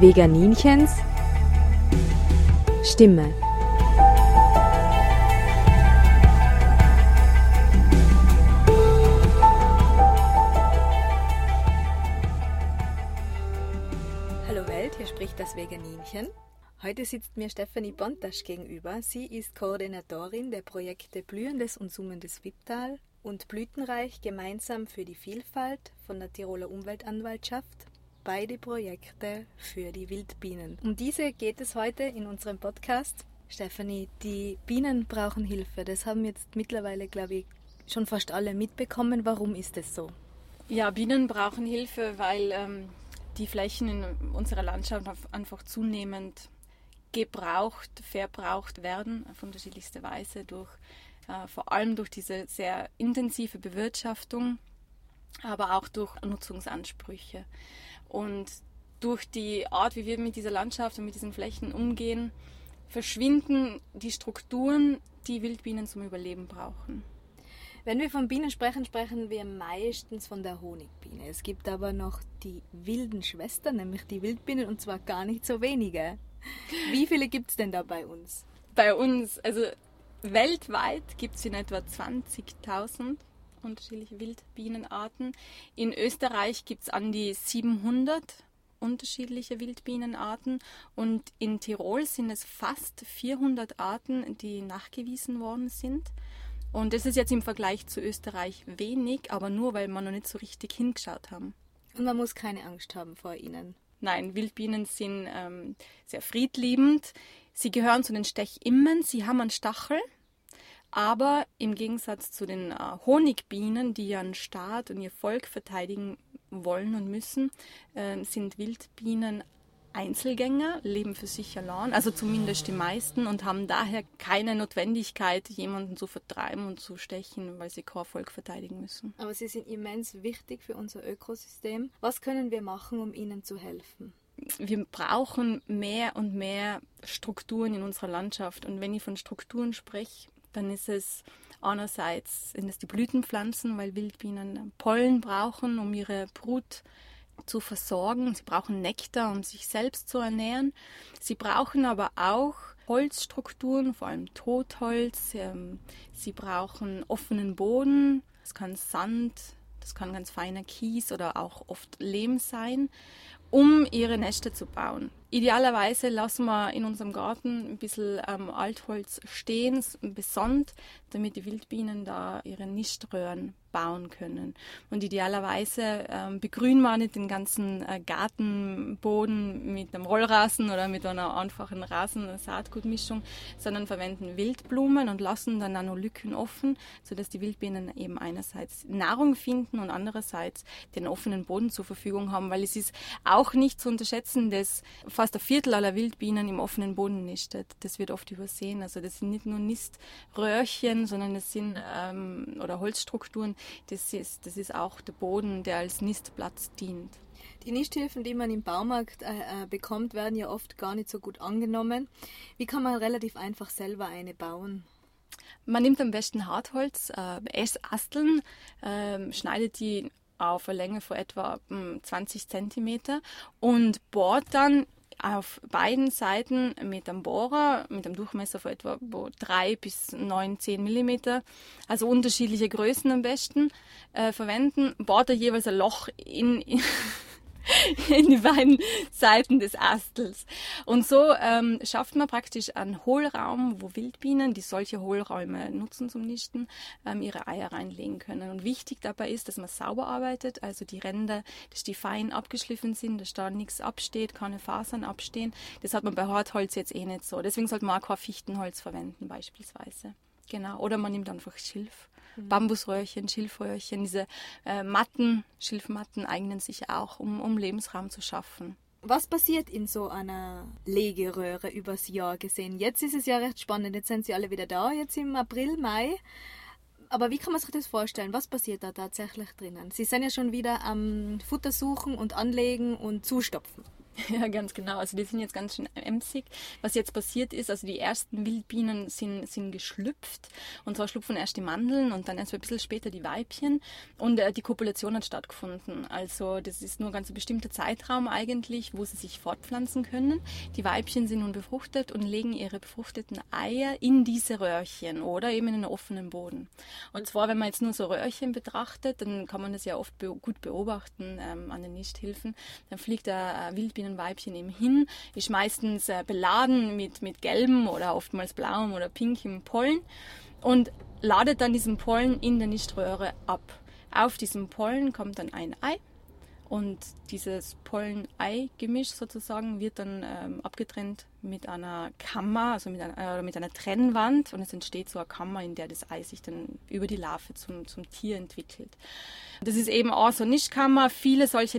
Veganinchens Stimme. Hallo Welt, hier spricht das Veganinchen. Heute sitzt mir Stefanie Bontasch gegenüber. Sie ist Koordinatorin der Projekte Blühendes und Summendes Wipptal und Blütenreich gemeinsam für die Vielfalt von der Tiroler Umweltanwaltschaft. Beide Projekte für die Wildbienen. Um diese geht es heute in unserem Podcast. Stefanie, die Bienen brauchen Hilfe. Das haben jetzt mittlerweile, glaube ich, schon fast alle mitbekommen. Warum ist es so? Ja, Bienen brauchen Hilfe, weil ähm, die Flächen in unserer Landschaft einfach zunehmend gebraucht, verbraucht werden auf unterschiedlichste Weise durch äh, vor allem durch diese sehr intensive Bewirtschaftung, aber auch durch Nutzungsansprüche. Und durch die Art, wie wir mit dieser Landschaft und mit diesen Flächen umgehen, verschwinden die Strukturen, die Wildbienen zum Überleben brauchen. Wenn wir von Bienen sprechen, sprechen wir meistens von der Honigbiene. Es gibt aber noch die wilden Schwestern, nämlich die Wildbienen, und zwar gar nicht so wenige. Wie viele gibt es denn da bei uns? Bei uns, also weltweit gibt es in etwa 20.000 unterschiedliche Wildbienenarten. In Österreich gibt es an die 700 unterschiedliche Wildbienenarten und in Tirol sind es fast 400 Arten, die nachgewiesen worden sind. Und das ist jetzt im Vergleich zu Österreich wenig, aber nur weil wir noch nicht so richtig hingeschaut haben. Und man muss keine Angst haben vor ihnen. Nein, Wildbienen sind ähm, sehr friedliebend. Sie gehören zu den Stechimmen, sie haben einen Stachel, aber im Gegensatz zu den äh, Honigbienen, die ihren Staat und ihr Volk verteidigen wollen und müssen, äh, sind Wildbienen Einzelgänger, leben für sich allein, also zumindest die meisten, und haben daher keine Notwendigkeit, jemanden zu vertreiben und zu stechen, weil sie kein Volk verteidigen müssen. Aber sie sind immens wichtig für unser Ökosystem. Was können wir machen, um ihnen zu helfen? wir brauchen mehr und mehr Strukturen in unserer Landschaft. Und wenn ich von Strukturen spreche, dann ist es einerseits sind es die Blütenpflanzen, weil Wildbienen Pollen brauchen, um ihre Brut zu versorgen. Sie brauchen Nektar, um sich selbst zu ernähren. Sie brauchen aber auch Holzstrukturen, vor allem Totholz. Ähm, sie brauchen offenen Boden. Es kann Sand, das kann ganz feiner Kies oder auch oft Lehm sein um ihre Nester zu bauen. Idealerweise lassen wir in unserem Garten ein bisschen ähm, Altholz stehen, besonnt, damit die Wildbienen da ihre Niströhren bauen können. Und idealerweise ähm, begrünen wir nicht den ganzen äh, Gartenboden mit einem Rollrasen oder mit einer einfachen Rasen-Saatgutmischung, sondern verwenden Wildblumen und lassen dann auch noch Lücken offen, sodass die Wildbienen eben einerseits Nahrung finden und andererseits den offenen Boden zur Verfügung haben, weil es ist auch nicht zu unterschätzen, dass fast ein Viertel aller Wildbienen im offenen Boden nistet. Das wird oft übersehen. Also das sind nicht nur Niströhrchen, sondern es sind ähm, oder Holzstrukturen, das ist, das ist auch der Boden, der als Nistplatz dient. Die Nisthilfen, die man im Baumarkt äh, äh, bekommt, werden ja oft gar nicht so gut angenommen. Wie kann man relativ einfach selber eine bauen? Man nimmt am besten Hartholz, äh, Essasteln, äh, schneidet die auf eine Länge von etwa 20 hm, cm und bohrt dann auf beiden Seiten mit einem Bohrer, mit einem Durchmesser von etwa 3 bis 9, 10 mm, also unterschiedliche Größen am besten, äh, verwenden, bohrt er jeweils ein Loch in, in in die beiden Seiten des Astels. Und so ähm, schafft man praktisch einen Hohlraum, wo Wildbienen, die solche Hohlräume nutzen zum Nisten, ähm, ihre Eier reinlegen können. Und wichtig dabei ist, dass man sauber arbeitet, also die Ränder, dass die fein abgeschliffen sind, dass da nichts absteht, keine Fasern abstehen. Das hat man bei Hartholz jetzt eh nicht so. Deswegen sollte man auch kein Fichtenholz verwenden beispielsweise. Genau. Oder man nimmt einfach Schilf. Mhm. Bambusröhrchen, Schilfröhrchen, diese äh, Matten, Schilfmatten eignen sich auch, um, um Lebensraum zu schaffen. Was passiert in so einer Legeröhre übers Jahr gesehen? Jetzt ist es ja recht spannend. Jetzt sind sie alle wieder da, jetzt im April, Mai. Aber wie kann man sich das vorstellen? Was passiert da tatsächlich drinnen? Sie sind ja schon wieder am Futter suchen und anlegen und zustopfen. Ja, ganz genau. Also die sind jetzt ganz schön emsig. Was jetzt passiert ist, also die ersten Wildbienen sind, sind geschlüpft. Und zwar schlüpfen erst die Mandeln und dann erst ein bisschen später die Weibchen. Und äh, die Kopulation hat stattgefunden. Also das ist nur ein ganz bestimmter Zeitraum eigentlich, wo sie sich fortpflanzen können. Die Weibchen sind nun befruchtet und legen ihre befruchteten Eier in diese Röhrchen oder eben in einen offenen Boden. Und zwar, wenn man jetzt nur so Röhrchen betrachtet, dann kann man das ja oft be gut beobachten ähm, an den Nisthilfen. Dann fliegt der äh, Wildbienenweibchen eben hin, ist meistens äh, beladen mit, mit gelbem oder oftmals blauem oder pinkem Pollen und ladet dann diesen Pollen in der Niströhre ab. Auf diesem Pollen kommt dann ein Ei und dieses Pollen-Ei-Gemisch sozusagen wird dann ähm, abgetrennt mit einer Kammer, also mit einer, äh, mit einer Trennwand und es entsteht so eine Kammer, in der das Ei sich dann über die Larve zum, zum Tier entwickelt. Das ist eben auch so eine Nischkammer. Viele solche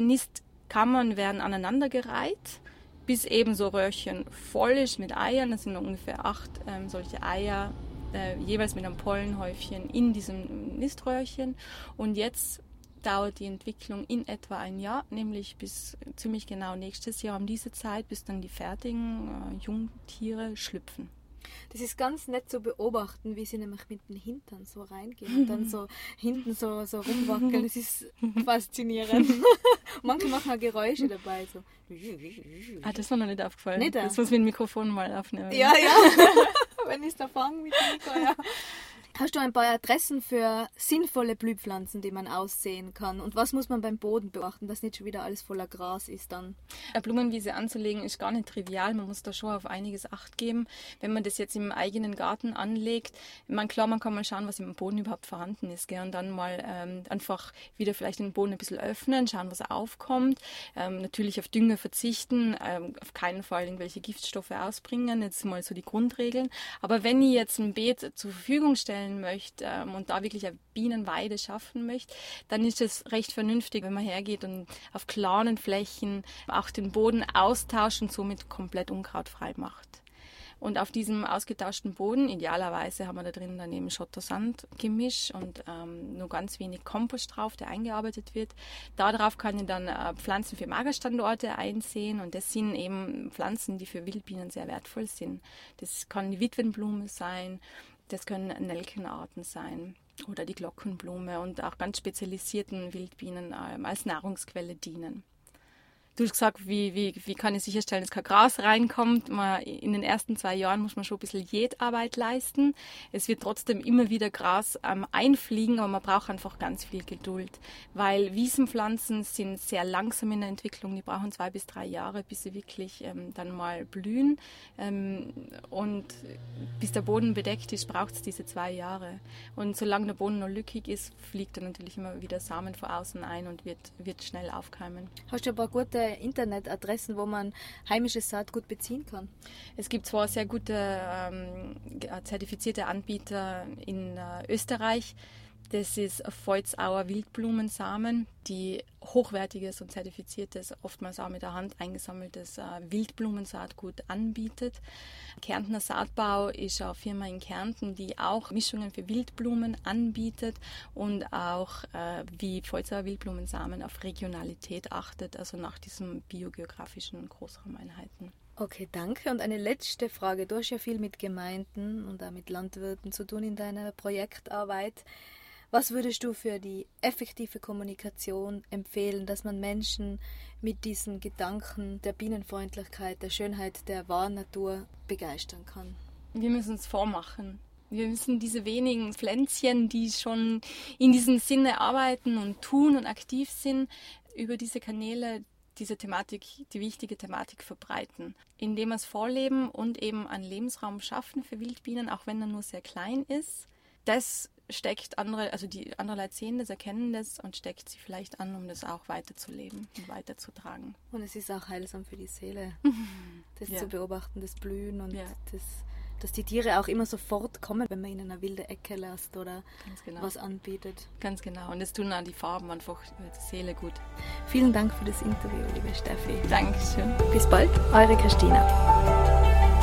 Nistkammern werden aneinandergereiht, bis eben so Röhrchen voll ist mit Eiern. Das sind ungefähr acht ähm, solche Eier, äh, jeweils mit einem Pollenhäufchen in diesem Niströhrchen. Und jetzt dauert die Entwicklung in etwa ein Jahr, nämlich bis ziemlich genau nächstes Jahr um diese Zeit, bis dann die fertigen äh, Jungtiere schlüpfen. Das ist ganz nett zu beobachten, wie sie nämlich mit den Hintern so reingehen und dann so hinten so, so rumwackeln. Das ist faszinierend. Manche machen auch Geräusche dabei. So. Ah, das war noch nicht aufgefallen. Nicht, das muss mit dem Mikrofon mal aufnehmen. Ja, ja. Wenn ich es da fange mit dem Mikro, ja. Hast du ein paar Adressen für sinnvolle Blühpflanzen, die man aussehen kann? Und was muss man beim Boden beachten, dass nicht schon wieder alles voller Gras ist dann? Eine Blumenwiese anzulegen ist gar nicht trivial. Man muss da schon auf einiges Acht geben. Wenn man das jetzt im eigenen Garten anlegt, man klar, man kann mal schauen, was im Boden überhaupt vorhanden ist. Gell? Und dann mal ähm, einfach wieder vielleicht den Boden ein bisschen öffnen, schauen, was aufkommt. Ähm, natürlich auf Dünger verzichten, ähm, auf keinen Fall irgendwelche Giftstoffe ausbringen. Jetzt mal so die Grundregeln. Aber wenn ich jetzt ein Beet zur Verfügung stelle, stellen möchte ähm, und da wirklich eine Bienenweide schaffen möchte, dann ist es recht vernünftig, wenn man hergeht und auf kleinen Flächen auch den Boden austauscht und somit komplett unkrautfrei macht. Und auf diesem ausgetauschten Boden, idealerweise haben wir da drin dann eben Schotter-Sand-Gemisch und ähm, nur ganz wenig Kompost drauf, der eingearbeitet wird. Darauf kann ich dann äh, Pflanzen für Magerstandorte einsehen und das sind eben Pflanzen, die für Wildbienen sehr wertvoll sind. Das kann die Witwenblume sein, das können Nelkenarten sein oder die Glockenblume und auch ganz spezialisierten Wildbienen ähm, als Nahrungsquelle dienen. Du hast gesagt, wie, wie, wie kann ich sicherstellen, dass kein Gras reinkommt? Man, in den ersten zwei Jahren muss man schon ein bisschen Jätarbeit leisten. Es wird trotzdem immer wieder Gras ähm, einfliegen, aber man braucht einfach ganz viel Geduld, weil Wiesenpflanzen sind sehr langsam in der Entwicklung. Die brauchen zwei bis drei Jahre, bis sie wirklich ähm, dann mal blühen. Ähm, und bis der Boden bedeckt ist, braucht es diese zwei Jahre. Und solange der Boden noch lückig ist, fliegt er natürlich immer wieder Samen von außen ein und wird, wird schnell aufkeimen. Hast du ein paar gute Internetadressen, wo man heimisches Saatgut beziehen kann? Es gibt zwar sehr gute ähm, zertifizierte Anbieter in äh, Österreich. Das ist Volzauer Wildblumensamen, die hochwertiges und zertifiziertes, oftmals auch mit der Hand eingesammeltes äh, Wildblumensaatgut anbietet. Kärntner Saatbau ist eine Firma in Kärnten, die auch Mischungen für Wildblumen anbietet und auch äh, wie Volzauer Wildblumensamen auf Regionalität achtet, also nach diesen biogeografischen Großraumeinheiten. Okay, danke. Und eine letzte Frage. Du hast ja viel mit Gemeinden und auch mit Landwirten zu tun in deiner Projektarbeit. Was würdest du für die effektive Kommunikation empfehlen, dass man Menschen mit diesen Gedanken der Bienenfreundlichkeit, der Schönheit der wahren Natur begeistern kann? Wir müssen es vormachen. Wir müssen diese wenigen Pflänzchen, die schon in diesem Sinne arbeiten und tun und aktiv sind, über diese Kanäle diese Thematik, die wichtige Thematik verbreiten, indem wir es vorleben und eben einen Lebensraum schaffen für Wildbienen, auch wenn er nur sehr klein ist. Das steckt andere, also die andere Leute sehen das, erkennen das und steckt sie vielleicht an, um das auch weiterzuleben und weiterzutragen. Und es ist auch heilsam für die Seele, das ja. zu beobachten, das Blühen und ja. das, dass die Tiere auch immer sofort kommen, wenn man ihnen eine wilde Ecke lässt oder genau. was anbietet. Ganz genau. Und es tun auch die Farben einfach die Seele gut. Vielen Dank für das Interview, liebe Steffi. Dankeschön. Bis bald, eure Christina.